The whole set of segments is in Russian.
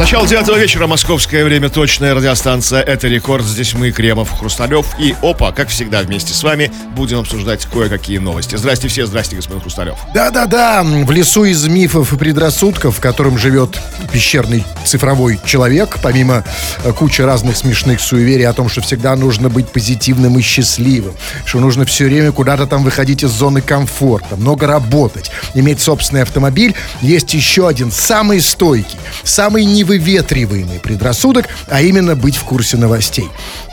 Начало девятого вечера, московское время, точная радиостанция «Это рекорд». Здесь мы, Кремов, Хрусталев и Опа, как всегда, вместе с вами будем обсуждать кое-какие новости. Здрасте все, здрасте, господин Хрусталев. Да-да-да, в лесу из мифов и предрассудков, в котором живет пещерный цифровой человек, помимо э, кучи разных смешных суеверий о том, что всегда нужно быть позитивным и счастливым, что нужно все время куда-то там выходить из зоны комфорта, много работать, иметь собственный автомобиль, есть еще один самый стойкий, самый невыветриваемый предрассудок, а именно быть в курсе новостей.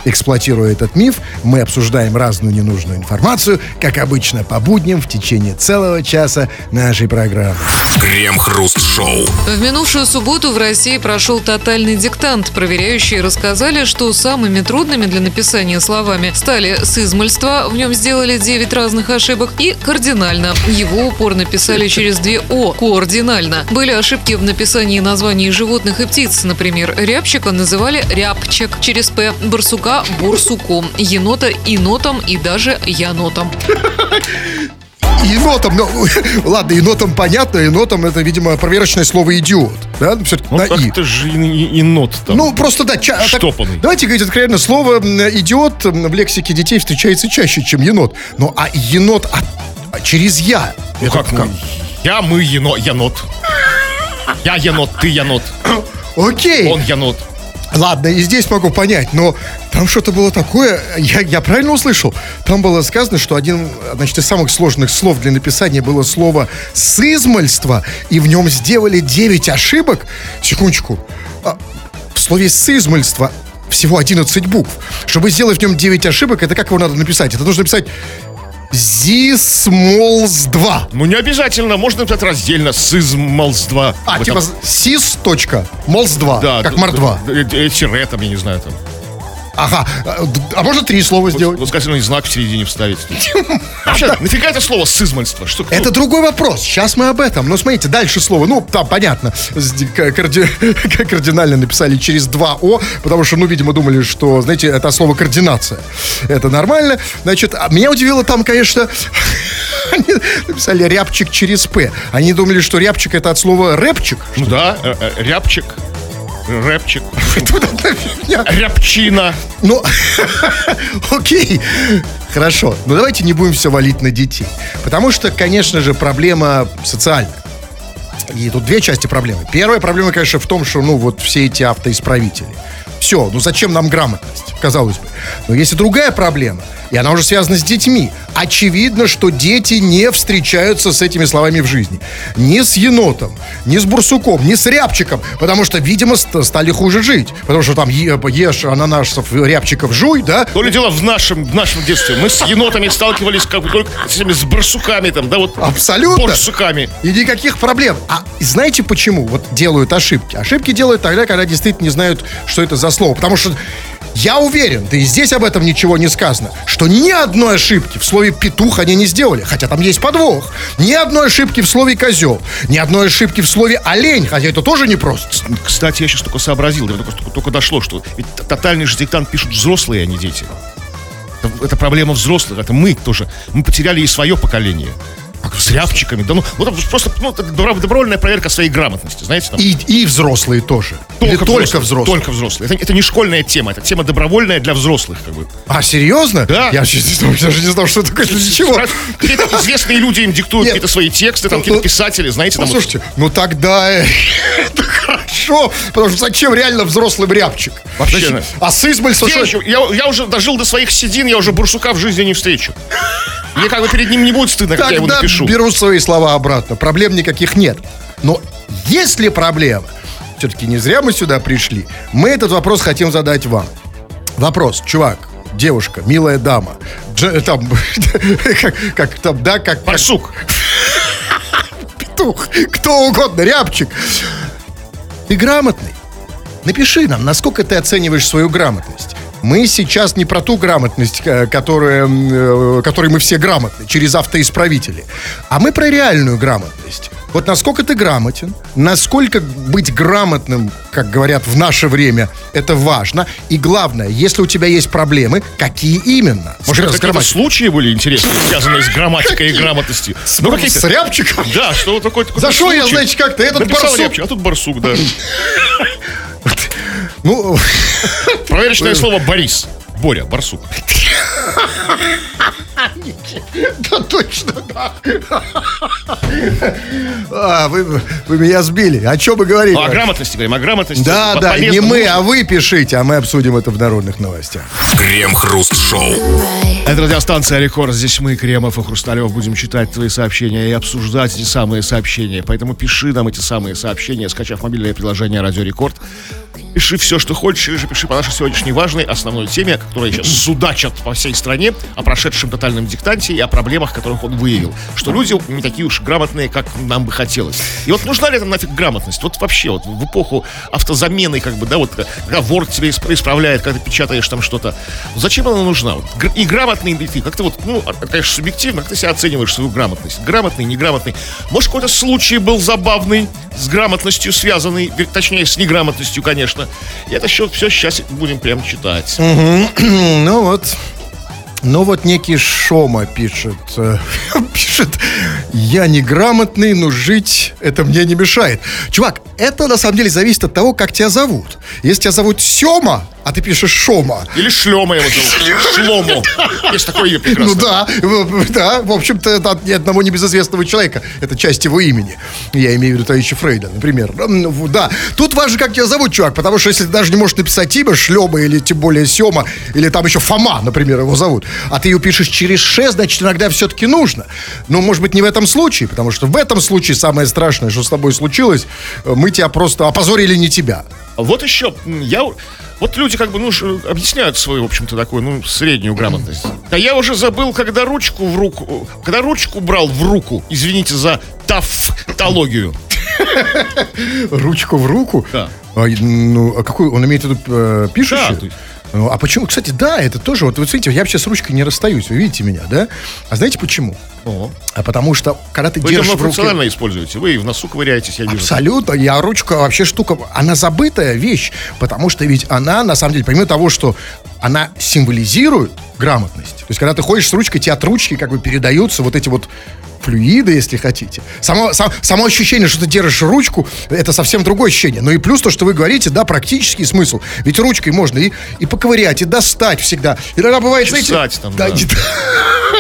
Эксплуатируя этот миф, мы обсуждаем разную ненужную информацию, как обычно, по будням в течение целого часа нашей программы. Крем-хруст-шоу. В минувшую субботу в России прошел тотальный диктант. Проверяющие рассказали, что самыми трудными для написания словами стали «сызмальство», в нем сделали 9 разных ошибок, и «кардинально». Его упорно писали через две «о» – «координально». Были ошибки в написании названий животных и птиц. Например, рябчика называли «рябчик», через «п» – барсука – «бурсуком», енота – «инотом» и даже «янотом». Енотом, ну, ладно, енотом понятно, енотом это, видимо, проверочное слово идиот. Да, ну, все-таки Ну, на как «и». ты же и- и- енот там. Ну, просто да, ча- так- Штопанный. давайте говорить откровенно, слово идиот в лексике детей встречается чаще, чем енот. Ну, а енот от- а через я. Ну, Это как, ну, я, мы, ено, енот. Я енот, ты енот, Окей. он енот. Ладно, и здесь могу понять, но там что-то было такое, я, я правильно услышал? Там было сказано, что один, значит, из самых сложных слов для написания было слово «сызмальство», и в нем сделали 9 ошибок. Секундочку. А, в слове «сызмальство» всего 11 букв. Чтобы сделать в нем 9 ошибок, это как его надо написать? Это нужно написать «зисмолс 2». Ну, не обязательно, можно написать раздельно, сызмалс-2. А, Вот типа «сис. молс 2», да, как д- мар-2. д- д- Тире там, я не знаю, там. Ага, а, можно три слова сделать? Восклицательный знак в середине вставить. Вообще, нафига это слово сызмальство? Что, Это другой вопрос. Сейчас мы об этом. Но смотрите, дальше слово. Ну, там понятно. Карди- Кардинально написали через два О, потому что, ну, видимо, думали, что, знаете, это слово координация. Это нормально. Значит, а меня удивило там, конечно, они написали рябчик через П. Они думали, что рябчик это от слова рэпчик. Ну да, э, э, рябчик, рэпчик, рябчина. Ну, окей, хорошо. Но давайте не будем все валить на детей. Потому что, конечно же, проблема социальная. И тут две части проблемы. Первая проблема, конечно, в том, что, ну, вот все эти автоисправители. Все, ну зачем нам грамотность, казалось бы. Но есть и другая проблема, и она уже связана с детьми. Очевидно, что дети не встречаются с этими словами в жизни. Ни с енотом, ни с бурсуком, ни с рябчиком, потому что, видимо, ст- стали хуже жить. Потому что там ешь ананасов, рябчиков жуй, да? То ли дело в нашем, в нашем детстве. Мы с енотами сталкивались как только с этими с барсуками там, да, вот. Абсолютно. Барсуками. И никаких проблем. А знаете почему вот делают ошибки? Ошибки делают тогда, когда действительно не знают, что это за слово. Потому что я уверен, да и здесь об этом ничего не сказано, что ни одной ошибки в слове «петух» они не сделали, хотя там есть подвох. Ни одной ошибки в слове «козел», ни одной ошибки в слове «олень», хотя это тоже непросто. Кстати, я сейчас только сообразил, меня только, только дошло, что ведь тотальный же диктант пишут взрослые, а не дети. Это, это проблема взрослых, это мы тоже. Мы потеряли и свое поколение. С рябчиками. Да ну, вот просто ну, добровольная проверка своей грамотности, знаете? Там, И, и взрослые тоже. Или только взрослые. Только взрослые. Это, это не школьная тема, это тема добровольная для взрослых, как бы. А, серьезно? Да. Я знал, даже не знал, что это такое. Для чего? Какие-то известные люди им диктуют Нет. какие-то свои тексты, там Ну, какие-то ну, писатели, знаете, там. вот- Послушайте, ну тогда э, это хорошо, потому что зачем реально взрослым рябчик? Вообще, Значит. А сызмальство Я, еще- я, я уже дожил до своих седин, я уже бурсука в жизни не встречу. Мне как бы перед ним не будет стыдно, как я его Тогда напишу. беру свои слова обратно. Проблем никаких нет. Но есть ли проблема? Все-таки не зря мы сюда пришли. Мы этот вопрос хотим задать вам. Вопрос, чувак, девушка, милая дама, дж- там, как, как там, да, как, как Барсук. петух, кто угодно, рябчик. Ты грамотный? Напиши нам, насколько ты оцениваешь свою грамотность. Мы сейчас не про ту грамотность, э, которая, э, которой мы все грамотны, через автоисправители, а мы про реальную грамотность. Вот насколько ты грамотен, насколько быть грамотным, как говорят в наше время, это важно. И главное, если у тебя есть проблемы, какие именно? Может, С какие-то случаи были интересные, связанные с грамматикой и грамотностью? Ну, какие-то... С рябчиком? Да, что вот такой... За что я, значит, как-то этот Написал барсук? рябчик, а тут барсук, да. Ну, Проверочное слово Борис. Боря, барсук. да точно, да. А, вы, вы меня сбили. О чем мы говорили? Ну, о грамотности говорим, о грамотности. Да, По- да, не мы, а вы пишите, а мы обсудим это в народных новостях. Крем-хруст-шоу. Это радиостанция Рекорд. Здесь мы, Кремов и Хрусталев, будем читать твои сообщения и обсуждать эти самые сообщения. Поэтому пиши нам эти самые сообщения, скачав мобильное приложение Радио Рекорд. Пиши все, что хочешь, или же пиши по нашей сегодняшней важной основной теме, которая сейчас судачат по всей стране, о прошедшем тотальном диктанте и о проблемах, которых он выявил. Что люди не такие уж грамотные, как нам бы хотелось. И вот нужна ли это нафиг грамотность? Вот вообще, вот в эпоху автозамены, как бы, да, вот когда Word тебе исп- исправляет, когда ты печатаешь там что-то. Зачем она нужна? И грамотный ли ты? Как ты вот, ну, это, конечно, субъективно, как ты себя оцениваешь свою грамотность? Грамотный, неграмотный? Может, какой-то случай был забавный, с грамотностью связанный, точнее, с неграмотностью, конечно. И это все, все сейчас будем прям читать. Ну вот. Ну вот некий Шома пишет, э, пишет, я неграмотный, но жить это мне не мешает. Чувак, это на самом деле зависит от того, как тебя зовут. Если тебя зовут Сема, а ты пишешь Шома, Или шлема его зовут. Шлому. Есть такое имя прекрасное. Ну да, в- да, в общем-то, это от ни одного небезызвестного человека. Это часть его имени. Я имею в виду Таичи Фрейда, например. В- Да, тут важно, как тебя зовут, чувак, потому что если ты даже не можешь написать имя Шлема или тем более Сема, или там еще Фома, например, его зовут, а ты ее пишешь через Ш, значит, иногда все-таки нужно. Но, может быть, не в этом случае, потому что в этом случае самое страшное, что с тобой случилось, э, мы тебя просто опозорили не тебя. Вот еще, я... Вот люди как бы, ну, ж, объясняют свою, в общем-то, такую, ну, среднюю грамотность. Да я уже забыл, когда ручку в руку... Когда ручку брал в руку, извините за тавтологию. Ручку в руку? Да. А, ну, а какой, он имеет в виду э, пишущий? Да, Ну, а почему? Кстати, да, это тоже, вот вы смотрите, я вообще с ручкой не расстаюсь, вы видите меня, да? А знаете почему? О. А потому что, когда ты Вы держишь в руке... используете. Вы и в носу ковыряетесь, я вижу. Абсолютно, я ручка вообще штука, она забытая вещь, потому что ведь она, на самом деле, помимо того, что она символизирует грамотность, то есть когда ты ходишь с ручкой, тебе от ручки как бы передаются вот эти вот флюиды, если хотите. Само, сам- само ощущение, что ты держишь ручку, это совсем другое ощущение. Ну и плюс то, что вы говорите, да, практический смысл. Ведь ручкой можно и, и поковырять, и достать всегда. Иногда бывает, знаете... Чесать там, да.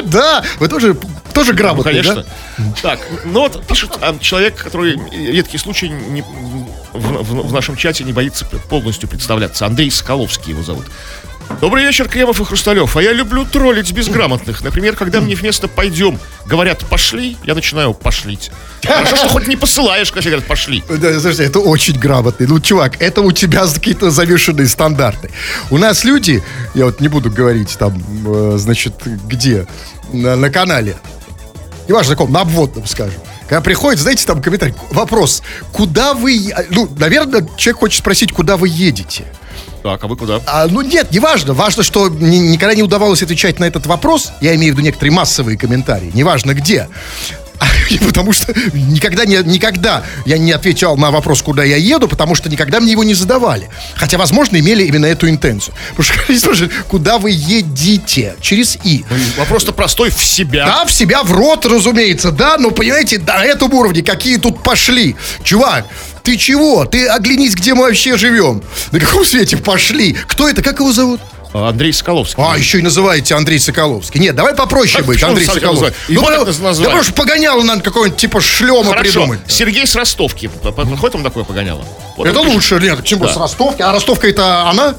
Да, вы тоже, тоже Ну, грамотный, конечно. да? Так, ну вот пишет а, человек, который редкий случай не- в, в- в нашем чате не боится полностью представляться. Андрей Соколовский его зовут. Добрый вечер, Кремов и Хрусталев. А я люблю троллить безграмотных. Например, когда мне вместо «пойдем» говорят «пошли», я начинаю «пошлить». Хорошо, что хоть не посылаешь, когда говорят «пошли». Да, слушайте, это очень грамотный. Ну, чувак, это у тебя какие-то завешенные стандарты. У нас люди, я вот не буду говорить там, э, значит, где, на, на канале, неважно на каком, на обводном, скажем. Когда приходит, знаете, там комментарий, вопрос, куда вы, ну, наверное, человек хочет спросить, куда вы едете. Так, а вы куда? А, ну нет, не важно. Важно, что ни- никогда не удавалось отвечать на этот вопрос. Я имею в виду некоторые массовые комментарии. Неважно где. Потому что никогда, не, никогда я не отвечал на вопрос, куда я еду, потому что никогда мне его не задавали. Хотя, возможно, имели именно эту интенцию. Потому что куда вы едете? Через «и». Вопрос-то простой в себя. Да, в себя, в рот, разумеется, да, но, понимаете, на этом уровне какие тут пошли. Чувак, ты чего? Ты оглянись, где мы вообще живем. На каком свете пошли? Кто это? Как его зовут? Андрей Соколовский. А, еще и называете Андрей Соколовский. Нет, давай попроще быть, Андрей Соколовский. Его потому- да потому что погоняло надо какой-нибудь типа шлема Хорошо. придумать. Сергей с Ростовки. Подходит вам такое погоняло? Вот Это лучше, нет, чем Да. с Ростовки. А Ростовка это она?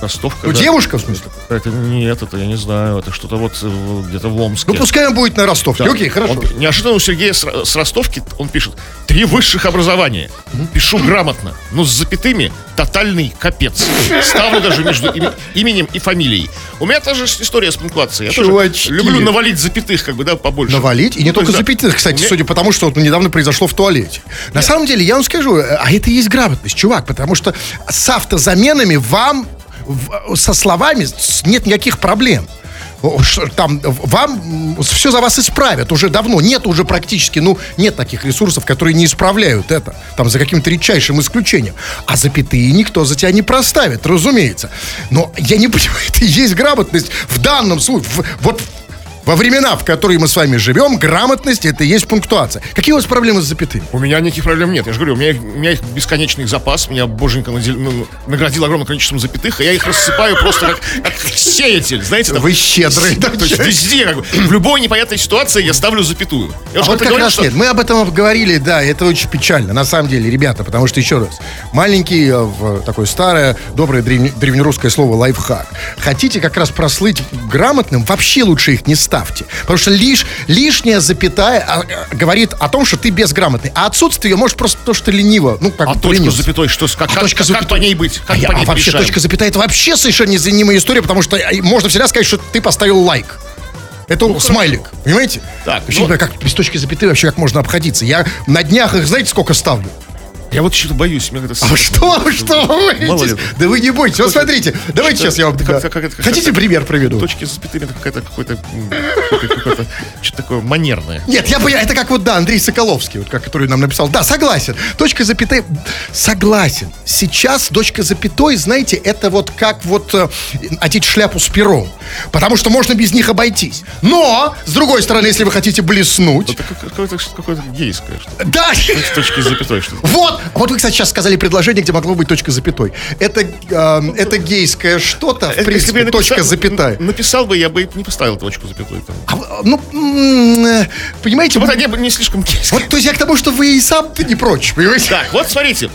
Ростовка, Ну, да. девушка, в смысле? Это нет, это я не знаю, это что-то вот э, где-то в Омске. Ну, пускай он будет на Ростовке. Да. Окей, хорошо. Он- неожиданно у Сергея с, с Ростовки он пишет три высших образования. Пишу грамотно, но с запятыми тотальный капец. Ставлю даже между име- именем и фамилией. У меня та же история с пунктуацией. Я Чувачки. тоже люблю навалить запятых, как бы, да, побольше. Навалить, и не Ну, то только есть, запятых, кстати, меня- судя по тому, что вот недавно произошло в туалете. На самом деле, я вам скажу, э, а это и есть грамотность, чувак, потому что с автозаменами вам со словами нет никаких проблем. Там вам все за вас исправят уже давно. Нет уже практически, ну, нет таких ресурсов, которые не исправляют это. Там за каким-то редчайшим исключением. А запятые никто за тебя не проставит, разумеется. Но я не понимаю, это есть грамотность в данном случае. В- вот во времена, в которые мы с вами живем, грамотность это и есть пунктуация. Какие у вас проблемы с запятыми? У меня никаких проблем нет. Я же говорю, у меня, их- у меня их бесконечный запас. Меня боженька надел- ну, наградил огромным количеством запятых, и я их рассыпаю просто как, как сеятель. Знаете, там, Вы щедрый, да, То есть везде, как бы, в любой непонятной ситуации я ставлю запятую. Я А вот как говорил, раз что- нет. Мы об этом говорили, да, это очень печально, на самом деле, ребята, потому что, еще раз, маленький, э, такое старое, доброе древне- древнерусское слово лайфхак. Хотите как раз прослыть грамотным, вообще лучше их не ставьте. Потому что лишь, лишняя запятая а, а, говорит о том, что ты безграмотный. А отсутствие может просто то, что ты лениво. Ну, как А с поленился. запятой, что, как, А как- точка как- запятой? как по ней быть? Как а, я- по ней а вообще решаем? точка запятая это вообще совершенно незаменимая история, потому что э, можно всегда сказать, что ты поставил лайк. Это смайлик, понимаете? Так, Вообще ну- как без точки запятой вообще как можно обходиться. Я на днях их, знаете, сколько ставлю? Я вот что-то боюсь. Мне это А что, что вы боитесь? Да вы не бойтесь. Вот смотрите, давайте сейчас я вам... Хотите пример приведу? Точки с запятыми это какая-то какое-то какое-то что-то такое манерное. Нет, я понимаю, это как вот, да, Андрей Соколовский, вот, который нам написал. Да, согласен. Точка запятой, согласен. Сейчас точка запятой, знаете, это вот как вот э, одеть шляпу с пером. Потому что можно без них обойтись. Но, с другой стороны, если вы хотите блеснуть... Это как- какое-то какое-то гейское что Да! С точки запятой что Вот! Вот вы, кстати, сейчас сказали предложение, где могло быть точка запятой. Это, э, это гейское что-то, в Если бы принципе, написал- точка запятая. Написал бы, я бы не поставил точку запятой. Там. А ну, э, понимаете, Вот они бы не слишком гейские. вот, то есть я к тому, что вы и сам не прочь, понимаете? Так, вот смотрите.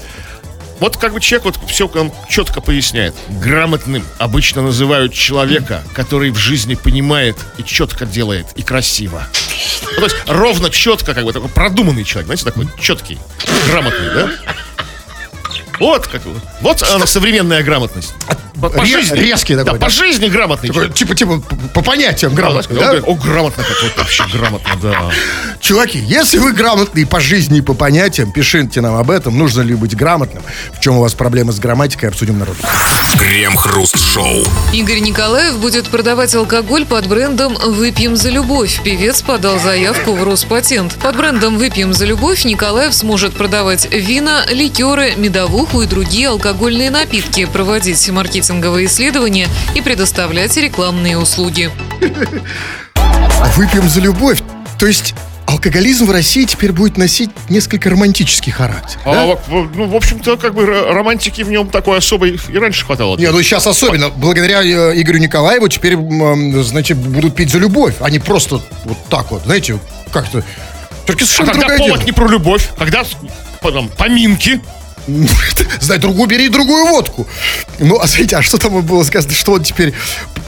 Вот как бы человек вот все нам четко поясняет. Грамотным обычно называют человека, который в жизни понимает и четко делает, и красиво. Ну, то есть ровно, четко, как бы такой продуманный человек, знаете, такой четкий, грамотный, да? Вот как. Вот она современная грамотность. По, по Ре- жизни. резкий такой, Да, да? по жизни грамотный Такой. Типа, типа, по, по понятиям грамотный, да? О, грамотно как вот вообще грамотно, да. Чуваки, если вы грамотные по жизни и по понятиям, пишите нам об этом, нужно ли быть грамотным, в чем у вас проблемы с грамматикой, обсудим народ. Крем-хруст-шоу. Игорь Николаев будет продавать алкоголь под брендом «Выпьем за любовь». Певец подал заявку в Роспатент. Под брендом «Выпьем за любовь» Николаев сможет продавать вина, ликеры, медовуху и другие алкогольные напитки, проводить маркетинговые исследования и предоставлять рекламные услуги. Выпьем за любовь. То есть алкоголизм в России теперь будет носить несколько романтический характер. А, да? ну, в общем-то, как бы романтики в нем такой особой и раньше хватало. Не, ну сейчас особенно. Благодаря э, Игорю Николаеву теперь, значит, будут пить за любовь, а не просто вот так вот, знаете, как-то. Только А совершенно когда другое повод дело. не про любовь, когда потом поминки, Знай другую, бери другую водку. Ну, а смотрите, а что там было сказано, что он теперь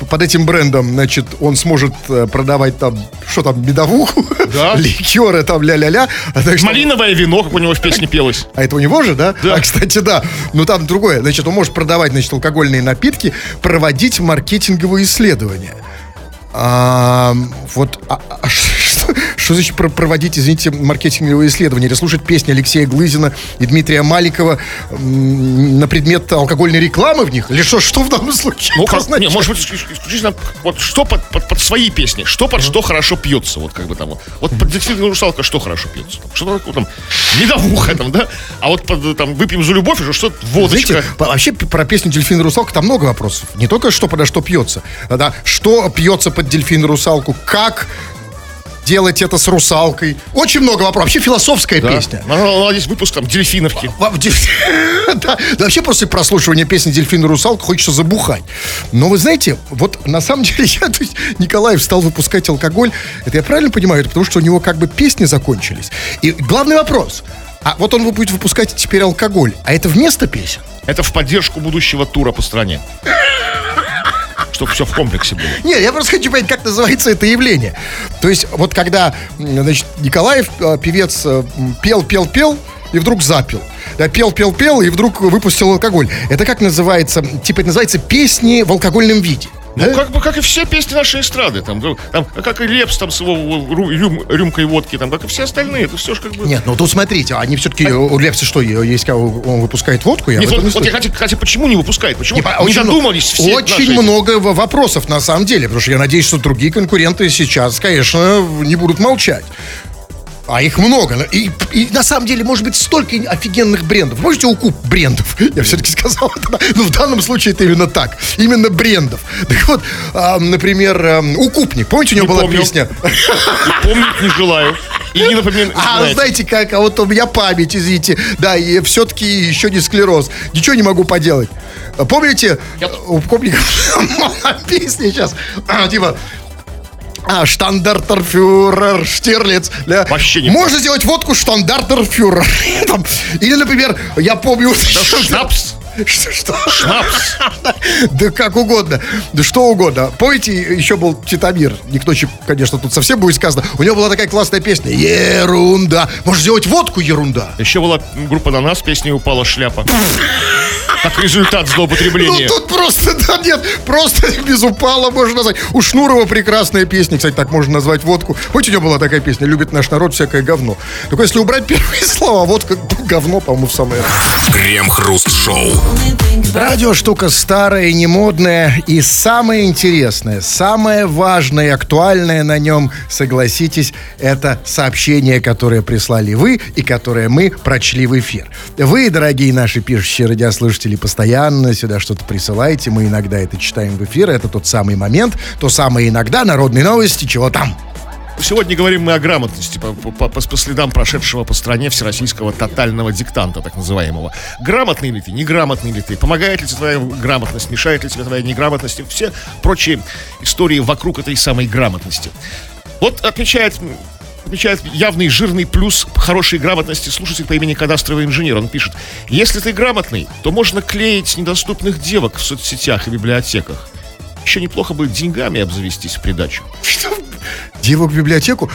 под этим брендом, значит, он сможет э, продавать там, что там, медовуху, Да. ликеры там, ля-ля-ля. А, так малиновое вино, как у него в песне пелось. а это у него же, да? Да. А, кстати, да. Ну, там другое. Значит, он может продавать, значит, алкогольные напитки, проводить маркетинговые исследования. А, вот, а- а что, значит про- проводить, извините, маркетинговые исследования? Или слушать песни Алексея Глызина и Дмитрия Маликова на предмет алкогольной рекламы в них? Или что, что в данном случае? Ну, как, не, может быть, исключ- исключительно вот что под, под, под свои песни, что под что хорошо пьется, вот как бы там. вот. Вот под дельфинную русалка что хорошо пьется? Там, Что такое там, медовуха там, да? А вот под, там, выпьем за любовь, уже что водочка. Знаете, вообще про песню «Дельфин и русалка» там много вопросов. Не только что подо что пьется, а, да, что пьется под «Дельфин и русалку», как делать это с русалкой. Очень много вопросов. Вообще философская Да. песня. Ну, здесь выпуск там дельфиновки. Да, вообще после прослушивания песни «Дельфин и русалка» хочется забухать. Но вы знаете, вот на самом деле я, то есть, Николаев стал выпускать алкоголь. Это я правильно понимаю? Это потому что у него как бы песни закончились. И главный вопрос. А вот он будет выпускать теперь алкоголь. А это вместо песен? Это в поддержку будущего тура по стране. Чтобы все в комплексе было. Нет, я просто хочу понять, как называется это явление. То есть, вот когда, значит, Николаев, э, певец, э, пел, пел, пел, и вдруг запил. Да, пел, пел, пел, и вдруг выпустил алкоголь. Это как называется? Типа, это называется песни в алкогольном виде. Ну, как бы, как и все песни нашей эстрады, там, ну, там, как и Лепс, там, с его рюм- рюмкой водки, там, как и все остальные, это все же как бы... Нет, ну тут смотрите, они все-таки, у Лепса что, есть, он выпускает водку? Я Нет, вот, не вот я хотя, хотя почему не выпускает? Почему Не, не, много, все Очень наши- много вопросов на самом деле, потому что я надеюсь, что другие конкуренты сейчас, конечно, не будут молчать. А их много. И, и на самом деле, может быть, столько офигенных брендов. Можете укуп брендов? Я все-таки сказал это. Но в данном случае это именно так. Именно брендов. Так вот, а, например, ам, укупник. Помните, у него Не была помню. песня? И помнить не желаю. И не напоминаю. А, знаете как, а вот у меня память, извините. Да, и все-таки еще не склероз. Ничего не могу поделать. Помните, у Копникова песня сейчас, типа, а, штандартерфюрер, Штирлиц. да. Вообще не Можно сделать водку штандартерфюрер. Или, например, я помню... Шнапс. Что? что? Шнапс. Да как угодно. Да что угодно. Помните, еще был Титамир. Никто, конечно, тут совсем будет сказано. У него была такая классная песня. Ерунда. Можно сделать водку ерунда. Еще была группа на нас, песня «Упала шляпа». Как результат Ну злоупотребления. тут просто, да нет, просто без упала можно назвать. У Шнурова прекрасная песня, кстати, так можно назвать водку. Помните, у него была такая песня, любит наш народ всякое говно. Только если убрать первые слова, водка, говно, по-моему, в самое. Крем-хруст-шоу. Радио штука старая, не модная и самое интересное, самое важное и актуальное на нем, согласитесь, это сообщение, которое прислали вы и которое мы прочли в эфир. Вы, дорогие наши пишущие радиослушатели, постоянно сюда что-то присылаете, мы иногда это читаем в эфир, это тот самый момент, то самое иногда, народные новости, чего там. Сегодня говорим мы о грамотности по, по- по- по следам прошедшего по стране всероссийского тотального диктанта, так называемого. Грамотный ли ты, неграмотный ли ты, помогает ли тебе твоя грамотность, мешает ли тебе твоя неграмотность, и все прочие истории вокруг этой самой грамотности. Вот отмечает отмечает явный жирный плюс хорошей грамотности слушатель по имени Кадастровый инженер. Он пишет, если ты грамотный, то можно клеить недоступных девок в соцсетях и библиотеках. Еще неплохо бы деньгами обзавестись в придачу. Девок в библиотеку.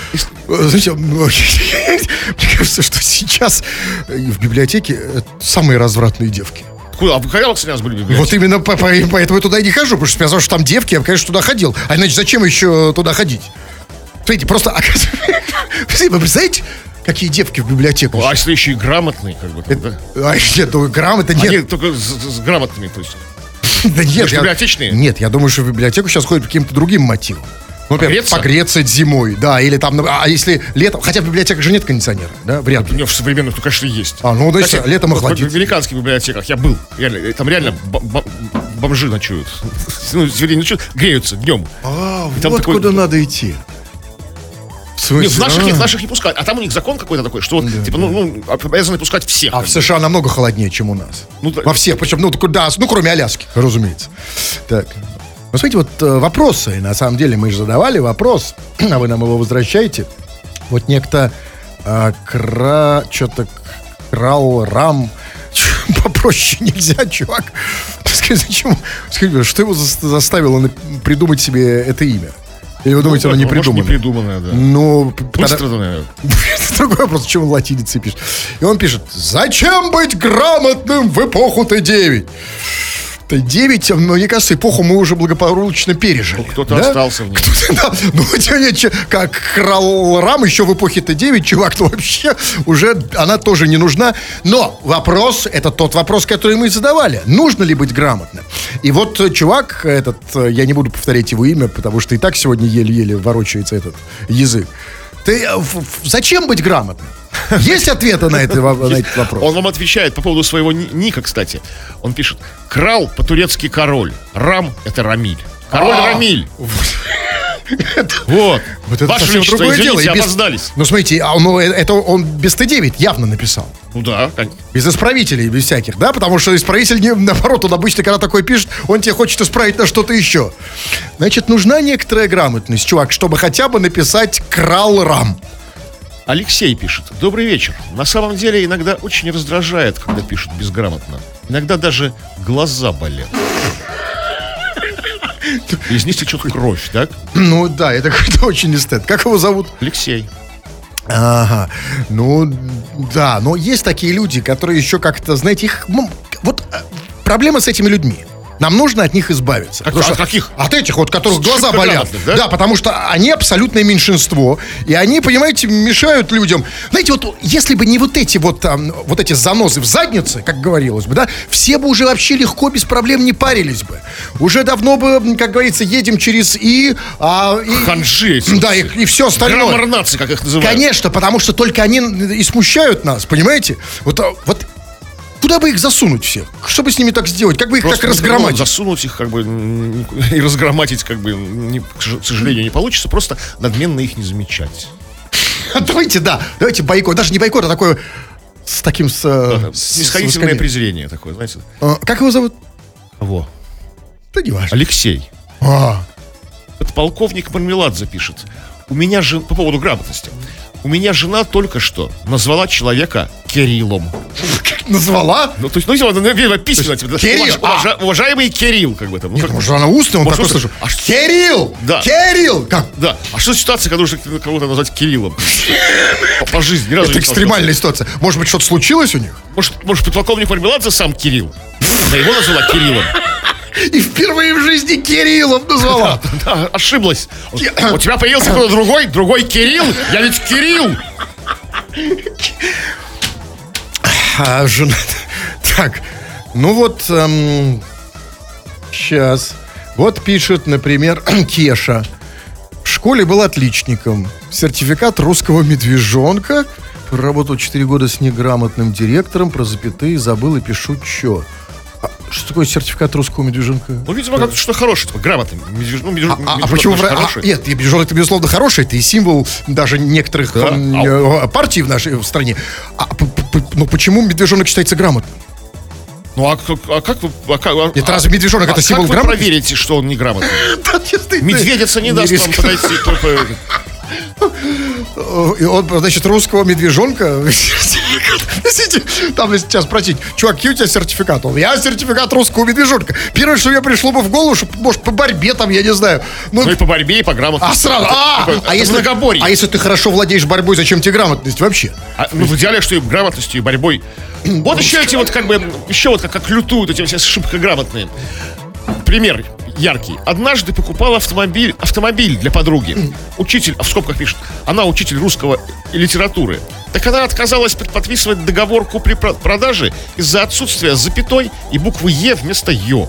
Э, Знаете, ну, мне кажется, что сейчас э, в библиотеке э, самые развратные девки. Куда? А вы последний раз были в библиотеке? Вот именно по- по- поэтому я туда и не хожу, потому что сказал, что там девки, я бы, конечно, туда ходил. А иначе зачем еще туда ходить? Смотрите, просто... оказывается- Вы представляете, какие девки в библиотеку? А если еще и грамотный, как бы, там, да? А, нет, ну, грамотно нет. Они только с, с- с грамотными, то есть. Да нет, я- библиотечные? Нет, я думаю, что в библиотеку сейчас ходят по каким-то другим мотивам. Ну, например, Погреться? погреться зимой, да, или там, а если летом, хотя в библиотеках же нет кондиционера, да, вряд ли. него в современных, ну, конечно, есть. А, ну, значит, Кстати, летом вот В американских библиотеках я был. Реально, там реально бо- бо- бомжи ночуют. Ну, вернее, ночуют, греются днем. А, там вот куда надо идти. Нет, в наших, нет, А. в наших не пускают. А там у них закон какой-то такой, что вот, типа, ну, ну, обязаны пускать всех. А в. США намного холоднее, чем у нас. Ну, да. Во всех, причем, ну, да, ну, кроме Аляски, разумеется. Так. Ну, смотрите, вот э, вопросы, на самом деле, мы же задавали вопрос, а вы нам его возвращаете. Вот некто э, кра... что-то крал рам... Попроще нельзя, чувак. Скажи, зачем? Скажи, что его зас- заставило придумать себе это имя? Или вы думаете, Ну, оно не придумано? не придуманное, да. Ну, Быстро, наверное. это другой вопрос, чем он латиницей пишет. И он пишет, зачем быть грамотным в эпоху Т9? Т9, ну, мне кажется, эпоху мы уже благополучно пережили. Ну, кто-то Да? остался в ней. Да. Ну, как крал рам еще в эпохе Т9, чувак, ну вообще уже она тоже не нужна. Но вопрос, это тот вопрос, который мы задавали. Нужно ли быть грамотным? И вот э, чувак этот, э, я не буду повторять его имя, потому что и так сегодня еле-еле ворочается этот язык. Ты э, зачем быть грамотным? Есть ответы на, это, во- на этот вопрос? Он вам отвечает по поводу своего ни- ника, кстати. Он пишет, крал по-турецки король. Рам — это Рамиль. Король А. Рамиль. Вот. Вот это Ваше Величество, другое дело. извините, И без- опоздались. Ну, смотрите, а, ну, э, это он без Т9 явно написал. Ну да, Без исправителей, без всяких, да? Потому что исправитель, не, наоборот, он обычно, когда такой пишет, он тебе хочет исправить на что-то еще. Значит, нужна некоторая грамотность, чувак, чтобы хотя бы написать «крал рам». Алексей пишет. Добрый вечер. На самом деле иногда очень раздражает, когда пишут безграмотно. Иногда даже глаза болят. Из них течет кровь, так? Ну, да, это какой-то очень эстет. Как его зовут? Алексей. Ага. Ну, да, но есть такие люди, которые еще как-то, знаете, их... Вот э, проблема с этими людьми. Нам нужно от них избавиться. Как- Потому от каких? От этих вот, которых глаза Шибко болят. да? Да, потому что они абсолютное меньшинство. И они, понимаете, мешают людям. Знаете, вот если бы не вот эти вот, там, вот эти занозы в заднице, как говорилось бы, да, все бы уже вообще легко, без проблем не парились бы. Уже давно бы, как говорится, едем через И, а, и Ханжи эти. Да, и, и все остальное. Граммар нации, как их называют. Конечно, потому что только они и смущают нас, понимаете? Вот, а, вот куда бы их засунуть всех? Что бы с ними так сделать? Как бы их Просто так разгромать? засунуть их как бы и разгроматить как бы, не- к сожалению, не получится. Просто надменно их не замечать. Давайте, да, давайте бойкот. Даже не бойкот, а такое с таким... С, э, с- с Снисходительное восхождением. презрение такое, знаете. А, Как его зовут? Кого? Да не важно. Алексей. А, Это полковник Мармеладзе пишет. У меня же по поводу грамотности. У меня жена только что назвала человека Кириллом. назвала? Ну, то есть, ну, письменно. типа, Кирилл, а. уважа- уважаемый Кирилл, как бы там. Ну, Нет, может, она устная, он такой устно. слышу. А Кирилл! Да. Кирилл! Как? Да. А что ситуация, когда нужно кого-то назвать Кириллом? По, жизни. Ни разу Это экстремальная ситуация. Может быть, что-то случилось у них? Может, может, подполковник Мармеладзе сам Кирилл? Да его назвала Кириллом. И впервые в жизни Кириллом назвала. Да, ошиблась. У тебя появился кто-то другой, другой Кирилл? Я ведь Кирилл. А, жена... Так, ну вот... сейчас. Вот пишет, например, Кеша. В школе был отличником. Сертификат русского медвежонка. Проработал 4 года с неграмотным директором. Про запятые забыл и пишу чё. А что такое сертификат русского медвежонка? Ну, видимо, как-то что-то хорошее, типа, грамотный. Медвеж- ну, медвеж- А, а медвежонок, почему... конечно, вра- а, хороший. нет, медвежонок это, безусловно, хороший. Это и символ даже некоторых Да. э, партий в нашей в стране. А, п- п- ну почему медвежонок считается грамотным? Ну, а, как- а как вы... А, а- Это разве медвежонок а это символ как вы грамотности? проверите, что он неграмотный? Медведица Медведица не даст вам подойти. И он, значит, русского медвежонка. Там сейчас спросить, чувак, какие у тебя сертификат? Он, я сертификат русского медвежонка. Первое, что мне пришло бы в голову, что, может, по борьбе там, я не знаю. Ну, Ну, и по борьбе, и по грамотности. а сразу, а, Такое- а если, многоборье. а если ты хорошо владеешь борьбой, зачем тебе грамотность вообще? А, ну, в идеале, что и грамотностью, и борьбой. Вот еще эти вот как бы, еще вот как, как лютуют эти все шибко грамотные. Пример яркий. Однажды покупал автомобиль, автомобиль для подруги. Учитель, а в скобках пишет, она учитель русского и литературы. Так она отказалась под- подписывать договор купли-продажи из-за отсутствия запятой и буквы Е вместо Ё.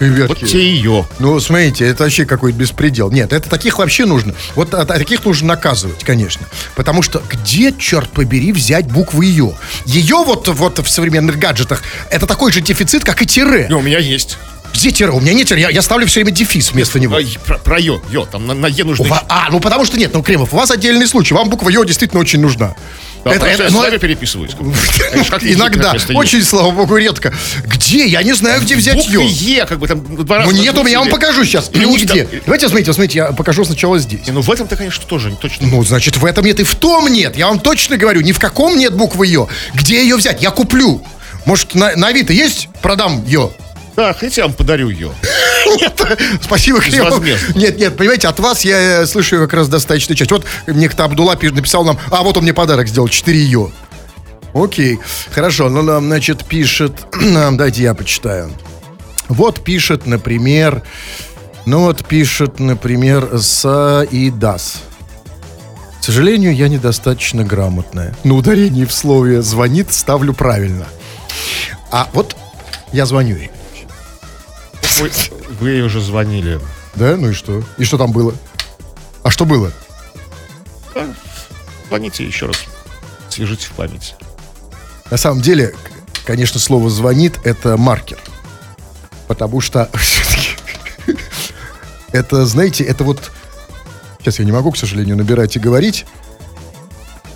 Ребятки. Вот те ее. Ну, смотрите, это вообще какой-то беспредел. Нет, это таких вообще нужно. Вот а- таких нужно наказывать, конечно. Потому что где, черт побери, взять букву ее? Ее вот, вот в современных гаджетах это такой же дефицит, как и тире. Ну, у меня есть. Где тире? У меня нет тире. Я, я ставлю все время дефис вместо него. А, и про, про Ё. Ё. Там на, на Е нужно... А, ну потому что нет, ну, Кремов, у вас отдельный случай. Вам буква Ё действительно очень нужна. Да, Это- это- ну, вами переписываюсь. Иногда. Очень, слава богу, редко. Где? Я не знаю, где взять Ё. Е, как бы там два раза Ну нет, я вам покажу сейчас. Нигде. там- Давайте, смотрите, смотрите, я покажу сначала здесь. Ну в этом-то, конечно, тоже точно. Ну, значит, в этом нет и в том нет. Я вам точно говорю, ни в каком нет буквы Ё. Где ее взять? Я куплю. Может, на, на Авито есть? Продам Ё. Да, хотите, я вам подарю ее. Нет, спасибо. Безвозмездно. Нет, нет, понимаете, от вас я э, слышу как раз достаточно часть. Вот некто Абдулла написал нам, а вот он мне подарок сделал, 4 Ё. Окей, хорошо, ну, нам, значит, пишет, дайте я почитаю. Вот пишет, например, ну вот пишет, например, Саидас. К сожалению, я недостаточно грамотная. На ударении в слове «звонит» ставлю правильно. А вот я звоню ей. Вы, вы ей уже звонили. Да, ну и что? И что там было? А что было? Да, звоните еще раз. Свяжите в память. На самом деле, конечно, слово «звонит» — это маркер. Потому что это, знаете, это вот... Сейчас я не могу, к сожалению, набирать и говорить,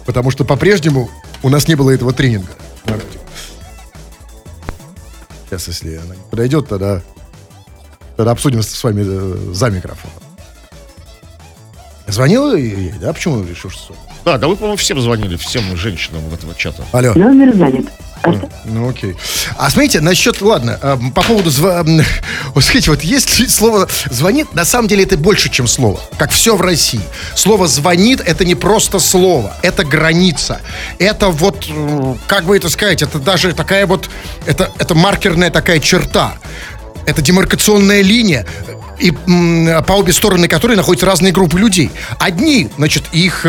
потому что по-прежнему у нас не было этого тренинга. Сейчас, если она не подойдет, тогда, тогда обсудим с с вами э, за микрофоном. Звонила ей, да? Почему решил, что... Да, да вы, по-моему, всем звонили, всем женщинам в этого чата. Алло. Номер занят. Ну, окей. А смотрите, насчет, ладно, э, по поводу зва... м, Вот смотрите, вот если слово «звонит», на самом деле это больше, чем слово. Как все в России. Слово «звонит» — это не просто слово, это граница. Это вот, э, как бы это сказать, это даже такая вот, это, это маркерная такая черта. Это демаркационная линия, и по обе стороны которой находятся разные группы людей. Одни, значит, их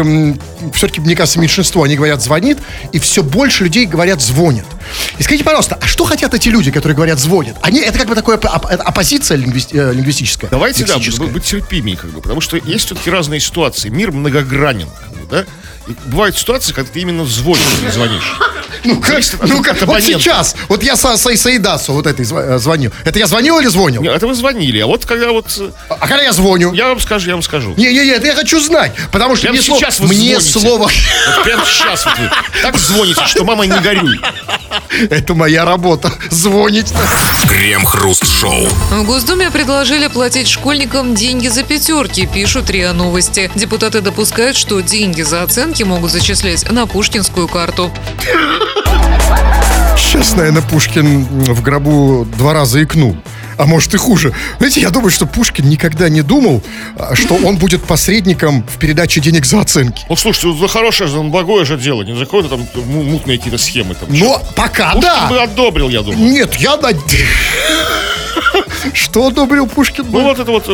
все-таки, мне кажется, меньшинство, они говорят «звонит», и все больше людей говорят «звонят». И скажите, пожалуйста, а что хотят эти люди, которые говорят «звонят»? Они, это как бы такая оп- оп- оппозиция лингвисти- э, лингвистическая? Давайте, да, быть терпимее, как бы, потому что есть все-таки разные ситуации. Мир многогранен, как бы, да? Бывают ситуации, когда ты именно звонишь, а не звонишь. Ну, как, ну, как, от вот сейчас, вот я со, со Саидасу вот этой э, звоню. Это я звонил или звонил? Нет, Это вы звонили, а вот когда вот... э, А когда я звоню? Я вам скажу, я вам скажу. Не-не-не, это я хочу знать, потому что Прямо мне, слово- сейчас вы мне звоните. слово... Вот прямо сейчас вот вы так звоните, что мама не горюй. Это моя работа, звонить. Крем-хруст-шоу. В Госдуме предложили платить школьникам деньги за пятерки, пишут РИА Новости. Депутаты допускают, что деньги за оценки могут зачислять на пушкинскую карту. Сейчас, наверное, Пушкин в гробу два раза икнул. А может и хуже. Знаете, я думаю, что Пушкин никогда не думал, а, что он будет посредником в передаче денег за оценки. Ну, слушайте, за хорошее, за благое же дело. Не за какое-то там му- мутные какие-то схемы. Там. Но пока Пушкин да. бы одобрил, я думаю. Нет, я над... Что одобрил Пушкин? Ну, вот это вот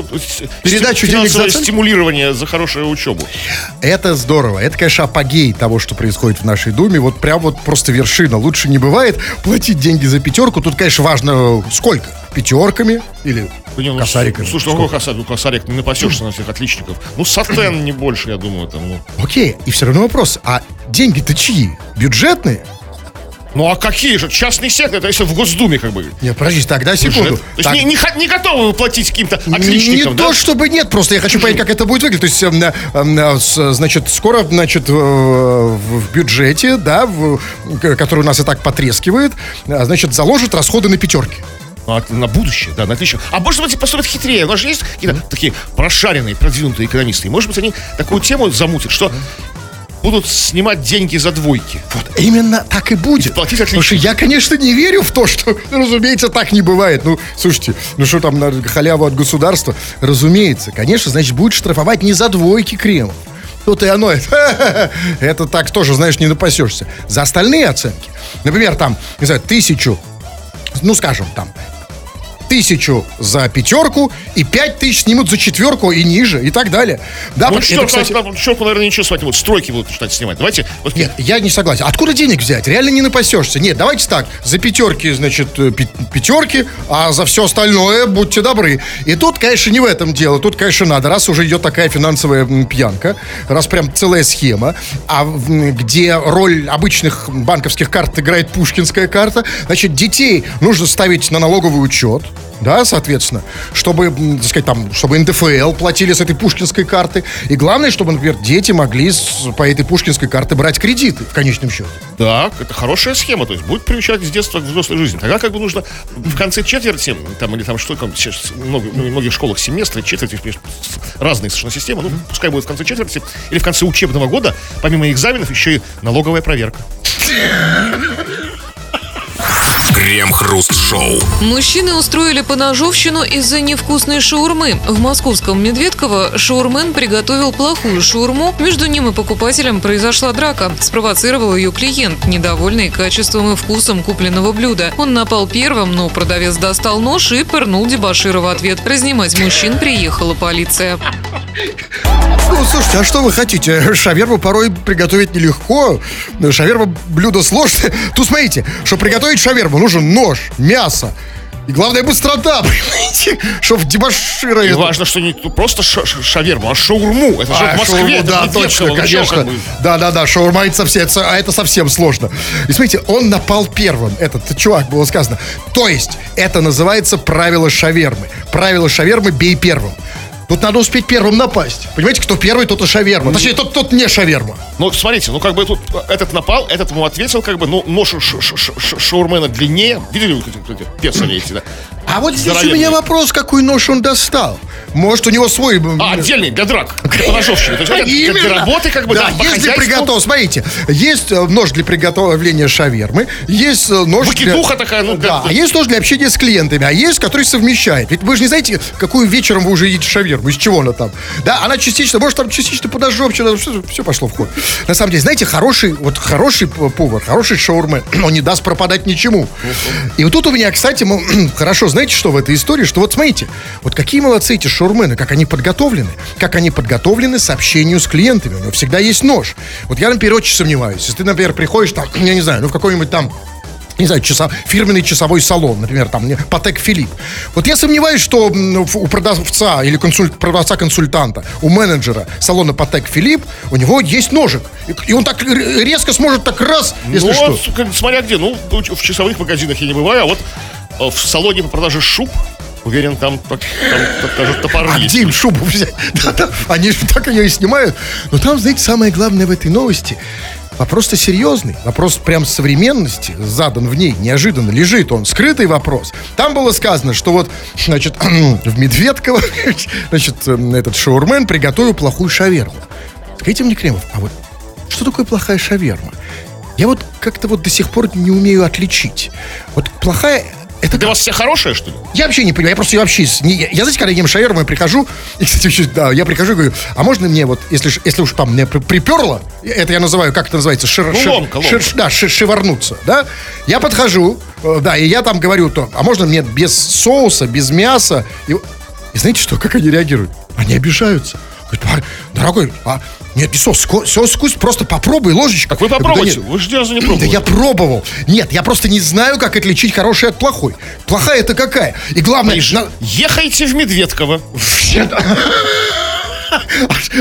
Передачу денег за финансовое стимулирование за хорошую учебу. Это здорово. Это, конечно, апогей того, что происходит в нашей Думе. Вот прям вот просто вершина. Лучше не бывает платить деньги за пятерку. Тут, конечно, важно сколько. Пятерками или не, ну, косариками. Слушай, ну какой косарик? Ну, косарик, не напасешься на всех отличников. Ну, сатен не больше, я думаю, там, ну. Окей, и все равно вопрос. А деньги-то чьи? Бюджетные? Ну, а какие же? Частный сектор, это если в Госдуме, как бы. Нет, подождите, тогда секунду. То есть Так, не, не, не готовы вы платить каким-то не отличникам, да? то, чтобы нет, просто я хочу понять, как это будет выглядеть. То есть, эм, эм, э, значит, скоро, значит, э, в бюджете, да, в- который у нас и так потрескивает, э, значит, заложат расходы на пятерки. Ну, а на будущее, да, на отлично. А может быть, поступят хитрее. У нас же есть какие-то такие прошаренные, продвинутые экономисты. И, может быть, они такую тему замутят, что будут снимать деньги за двойки. Вот именно так и будет. платить Потому что отлично. я, конечно, не верю в то, что, разумеется, так не бывает. Ну, слушайте, ну что там, на халяву от государства? Разумеется, конечно, значит, будет штрафовать не за двойки кремов. Тут и оно, это, это так тоже, знаешь, не напасешься. За остальные оценки. Например, там, не знаю, тысячу, ну, скажем, там, тысячу за пятерку и пять тысяч снимут за четверку и ниже и так далее. Да, Ну, четверку, кстати, четверку, наверное, ничего снимать не будут. Стройки будут считать снимать. Давайте. вот нет, я не согласен. Откуда денег взять? Реально не напасешься. Нет, давайте так. За пятерки, значит, э, пятерки, а за все остальное будьте добры. И тут, конечно, не в этом дело. Тут, конечно, надо. Раз уже идет такая финансовая пьянка, раз прям целая схема, а где роль обычных банковских карт играет пушкинская карта, значит, детей нужно ставить на налоговый учет. Да, соответственно, чтобы, так сказать, там, чтобы НДФЛ платили с этой пушкинской карты. И главное, чтобы, например, дети могли с- по этой пушкинской карте брать кредиты в конечном счете. Да, это хорошая схема, то есть будет приучать с детства к взрослой жизни. Тогда как бы нужно в конце четверти, там, или там что там, сейчас много, в многих школах семестры, четверти, разные совершенно системы, ну, пускай будет в конце четверти или в конце учебного года, помимо экзаменов, еще и налоговая проверка. Крем-хруст-шоу. Мужчины устроили поножовщину из-за невкусной шаурмы. В московском Медведково шаурмен приготовил плохую шаурму. Между ним и покупателем произошла драка. Спровоцировал ее клиент, недовольный качеством и вкусом купленного блюда. Он напал первым, но продавец достал нож и пырнул дебошира в ответ. Разнимать мужчин приехала полиция. Ну, слушайте, а что вы хотите? Шаверму порой приготовить нелегко. Шаверма блюдо сложное. Тут смотрите, чтобы приготовить шаверму, нужен нож, мясо. И главное, быстрота, понимаете? Чтоб дебошира... Это- важно, что не просто ша- ша- шаверму, а шаурму. Это же А, в Москве, шаурму, это да, точно, чё, конечно. как бы. Да, да, да, шаурма это совсем, а это совсем сложно. И смотрите, он напал первым, этот чувак, было сказано. То есть, это называется правило шавермы. Правило шавермы «бей первым». Тут надо успеть первым напасть. Понимаете, кто первый, тот и шаверма. Точнее, тот, тот не шаверма. Ну, смотрите, ну, как бы тут этот напал, этот ему ответил, как бы, ну, нож шаурмена длиннее. Видели, персоны эти, да? А вот здесь у Здоровенный. меня вопрос, какой нож он достал. Может, у него свой... А, отдельный, для драк, для поножовщины. То есть это для- Именно. для работы, как бы, да, да, есть для приготовки. Смотрите, есть э, нож для приготовления шавермы, есть э, нож Выкидуха для... такая, ну, Да, а есть нож для общения с клиентами, а есть, который совмещает. Ведь вы же не знаете, какую вечером вы уже едите шаверму, из чего она там. Да, она частично, может, там частично подожжена, все, все пошло в ход. На самом деле, знаете, хороший, вот хороший повар, хороший шаурме, он не даст пропадать ничему. И вот тут у меня, кстати, мы- хорошо, знаете, что в этой истории, что вот смотрите, вот какие молодцы эти шаурмены, как они подготовлены, как они подготовлены к общению с клиентами. У него всегда есть нож. Вот я, например, очень сомневаюсь. Если ты, например, приходишь там, я не знаю, ну в какой-нибудь там не знаю, часа, фирменный часовой салон, например, там, Патек Филипп. Вот я сомневаюсь, что у продавца или консуль- продавца-консультанта, у менеджера салона Патек Филипп, у него есть ножик. И, он так резко сможет так раз, если ну, что. как- смотря где. Ну, в часовых магазинах я не бываю, а вот э, в салоне по продаже шуб, уверен, там, там так даже топоры А есть. где им шубу взять? Да-да, Они же так ее и снимают. Но там, знаете, самое главное в этой новости. Вопрос-то серьезный. Вопрос прям современности задан в ней. Неожиданно лежит он. Скрытый вопрос. Там было сказано, что вот, значит, в Медведково, значит, э, этот шаурмен приготовил плохую шаверму. Скажите мне, Кремов, а вот что такое плохая шаверма? Я вот как-то вот до сих пор не умею отличить. Вот плохая... Это Для вас все хорошие, что ли? я вообще не понимаю, я просто я вообще... Не, я, я, знаете, когда ем шаверму, я прихожу, и, кстати, еще, да, я прихожу и говорю, а можно мне вот, если, если уж там мне при- приперло, это я называю, как это называется, шир, Ну, шир- ломка, ломка. шир- да, ши- шиварнуться, да, я подхожу, э, да, и я там говорю, то, а можно мне без соуса, без мяса, и, и знаете что, как они реагируют? Они обижаются. Говорят, «Пар- дорогой, а, нет, не соус, соус вкус, просто попробуй ложечку. Так вы «Да попробуйте, нет». вы же разу не Да пробовали. я пробовал. Нет, я просто не знаю, как отличить хорошее от плохой. Плохая это какая? И главное... на- Ехайте в Медведково.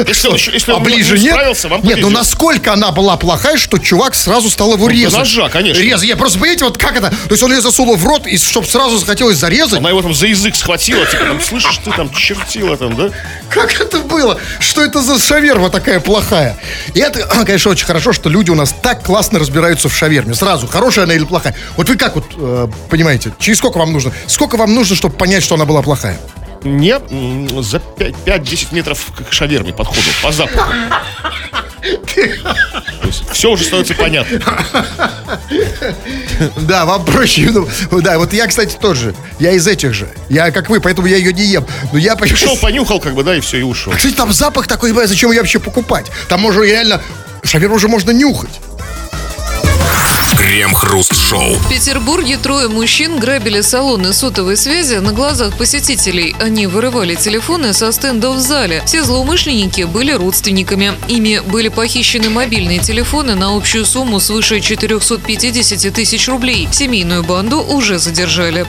Если он еще- если а он ближе не справился, вам Нет, ну насколько она была плохая, что чувак сразу стал его до резать. ножа, конечно. Резать. Я просто, понимаете, вот как это? То есть он ее засунул в рот, и чтобы сразу захотелось зарезать. Она его там за язык схватила, типа, там, слышишь, ты там чертила там, да? Как это было? Что это за шаверма такая плохая? И это, конечно, очень хорошо, что люди у нас так классно разбираются в шаверме. Сразу, хорошая она или плохая. Вот вы как вот э, понимаете, через сколько вам нужно? Сколько вам нужно, чтобы понять, что она была плохая? Не, за 5-10 метров к шаверме подходу, по запаху. все уже становится понятно. Да, вам проще. Ну, да, вот я, кстати, тоже. Я из этих же. Я как вы, поэтому я ее не ем. Но я Пришел, понюхал, как бы, да, и все, и ушел. Кстати, там запах такой, зачем ее вообще покупать? Там можно реально... Шаверму уже можно нюхать. Крем-хруст-шоу. В Петербурге трое мужчин грабили салоны сотовой связи на глазах посетителей. Они вырывали телефоны со стендов в зале. Все злоумышленники были родственниками. Ими были похищены мобильные телефоны на общую сумму свыше 450 тысяч рублей. Семейную банду уже задержали.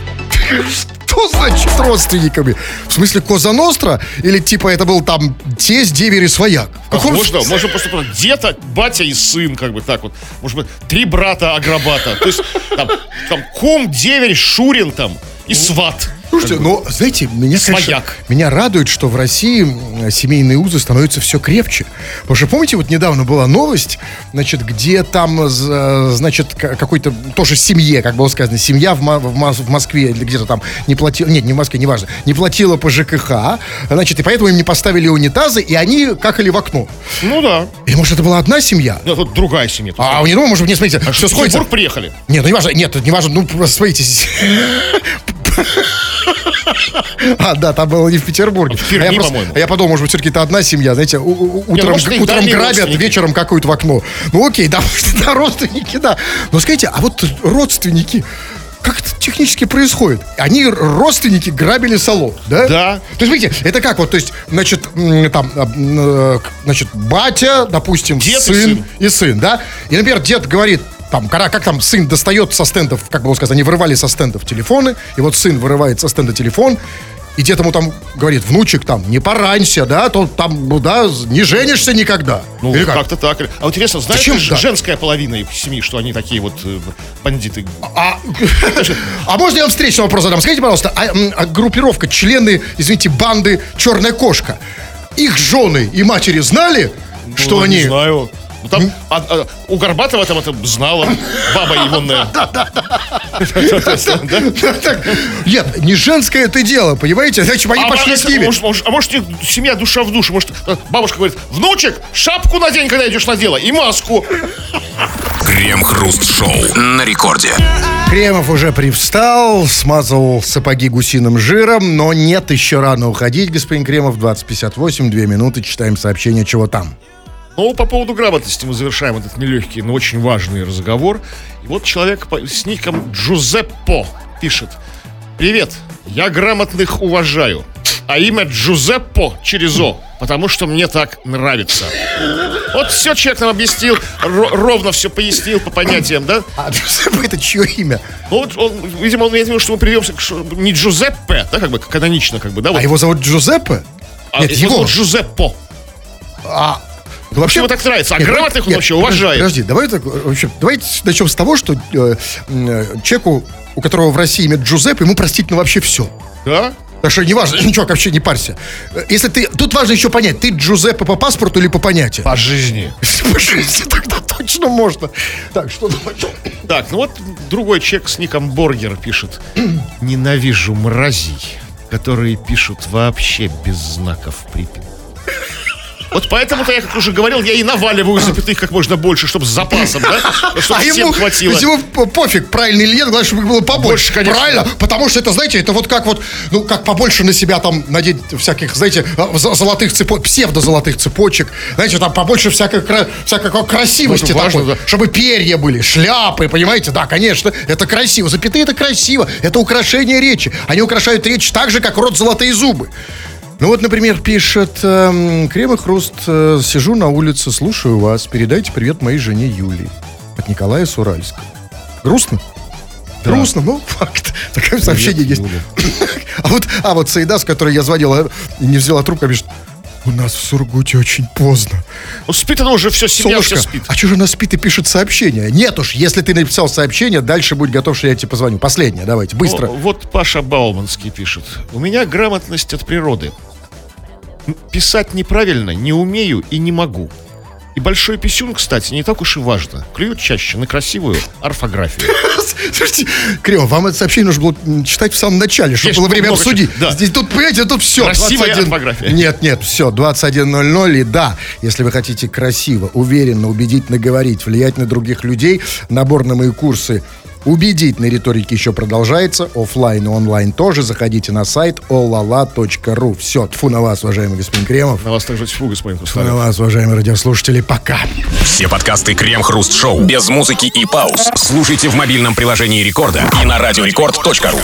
Что значит родственниками? В смысле Коза Ностра? Или типа это был там тесть, деверь и свояк? В А каком можно, смысле? можно просто дед, батя и сын, как бы так вот. Может быть, три брата агробата. То есть там, там кум, деверь, шурин там и сват. Слушайте, ну, знаете, меня, конечно, меня радует, что в России семейные узы становятся все крепче. Потому что, помните, вот недавно была новость, значит, где там, з- значит, к- какой-то, тоже семье, как было сказано, семья в, в Мос- в Москве или где-то там не платила, нет, не в Москве, неважно, не платила по ЖКХ, значит, и поэтому им не поставили унитазы, и они какали в окно. Ну да. Или, может, это была одна семья? Ну, тут другая семья. Тут А у него, может не смотрите, в все сходится. Приехали. Нет, ну не важно, нет, не важно, ну смотрите. А, да, там было не в Петербурге. В Перми, а, я просто- по-моему. а я подумал, может быть, все-таки это одна семья, знаете, у- у- утром, может, их утром дальние грабят, родственники. вечером какают в окно. Ну окей, да, да, родственники, да. Но скажите, а вот родственники, как это технически происходит? Они, родственники, грабили салон, да? Да. То есть, видите, это как вот, то есть, значит, м, там, а, м, э, к- значит, батя, допустим, Дед и сын, сын. и сын, да? И, например, дед говорит, там, когда, как там сын достает со стендов, как было сказано, они вырывали со стендов телефоны, и вот сын вырывает со стенда телефон, и дед ему там говорит, внучек, там, не поранься, да, то там, ну, да, не женишься никогда. Ну, Или как? как-то так. А вот интересно, знаешь, Зачем так? женская половина их семьи, что они такие вот э, бандиты? А, а можно я вам встречный вопрос задам? Скажите, пожалуйста, а, а группировка, члены, извините, банды «Черная кошка», их жены и матери знали, что Ну, они... Не знаю. Ну, там, а- а, у Горбатова там это знала баба егонная. Так, Нет, не женское это дело, понимаете? Значит, они А пошли может, с ними. А может, у них семья душа в душу. Может, э, бабушка говорит, внучек, шапку надень, когда идешь на дело, и маску. Крем-хруст-шоу на рекорде. Кремов уже привстал, смазал сапоги гусиным жиром, но нет, еще рано уходить, господин Кремов. 20.58, две минуты, читаем сообщение, чего там. Ну, по поводу грамотности мы завершаем этот нелегкий, но очень важный разговор. И вот человек с ником Джузеппо пишет. Привет, я грамотных уважаю. А имя Джузеппо через О, потому что мне так нравится. Вот все человек нам объяснил, ро- ровно все пояснил по понятиям, да? А Джузеппе это чье имя? Ну, вот он, видимо, он имеет в виду, что мы приведемся к не Джузеппе, да, как бы канонично, как бы, да? Вот, А его зовут Джузеппе? а Нет, его зовут Джузеппо. А, Вообще ему так нравится, а Нет, грамотных он нет, вообще подожди, уважает. Подожди, давай так, вообще, давайте начнем с того, что э, э, человеку, у которого в России имя Джузеппе, ему простительно вообще все. Да? Так что неважно, ничего, вообще не парься. Э, Если ты, тут важно еще понять, ты Джузеппе по паспорту или по понятию? По жизни. По жизни тогда точно можно. Так, что давай. Так, ну вот другой человек с ником Боргер пишет. Ненавижу мразей, которые пишут вообще без знаков припинки. Вот поэтому-то я, как уже говорил, я и наваливаю запятых как можно больше, чтобы с запасом, да? Чтобы А всем ему, хватило. есть ему по- пофиг, правильно или нет, главное, чтобы их было побольше. Больше, конечно. Правильно? Потому что это, знаете, это вот как вот, ну, как побольше на себя там надеть всяких, знаете, з- золотых цепочек, псевдо-золотых цепочек, знаете, там побольше всякой, всякой красивости Ну, важно, такой, да. чтобы перья были, шляпы, понимаете? Да, конечно, это красиво. Запятые это красиво, это украшение речи. Они украшают речь так же, как рот золотые зубы. Ну вот, например, пишет эм, Крем и Хруст. э, Сижу на улице, слушаю вас. Передайте привет моей жене Юлии. От Николая с Уральска. Грустно? Грустно, ну, факт. Такое сообщение есть. А вот, а вот Саида, с которой я звонил, не взяла трубку, пишет, у нас в Сургуте очень поздно. Ну, спит она уже, все, семья Солнышко, все спит. а что же она спит и пишет сообщение? Нет уж, если ты написал сообщение, дальше будь готов, что я тебе позвоню. Последнее, давайте, быстро. О, вот Паша Бауманский пишет. У меня грамотность от природы. Писать неправильно не умею и не могу. И большой писюн, кстати, не так уж и важно. Клюют чаще на красивую орфографию. Слушайте, Кремов, вам это сообщение нужно было читать в самом начале, чтобы было время обсудить. Да. Здесь тут, понимаете, тут все. Красивая орфография. Нет, нет, все, 21.00. И да, если вы хотите красиво, уверенно, убедительно говорить, влиять на других людей, набор на мои курсы убедительной риторики еще продолжается. Оффлайн и онлайн тоже. Заходите на сайт olala.ru. Все, тфу на вас, уважаемый господин Кремов. На вас также тьфу, господин Хрусталев. на вас, уважаемые радиослушатели. Пока. Все подкасты Крем-хруст-шоу без музыки и пауз слушайте в мобильном приложении Рекорда и на радиорекорд.ру.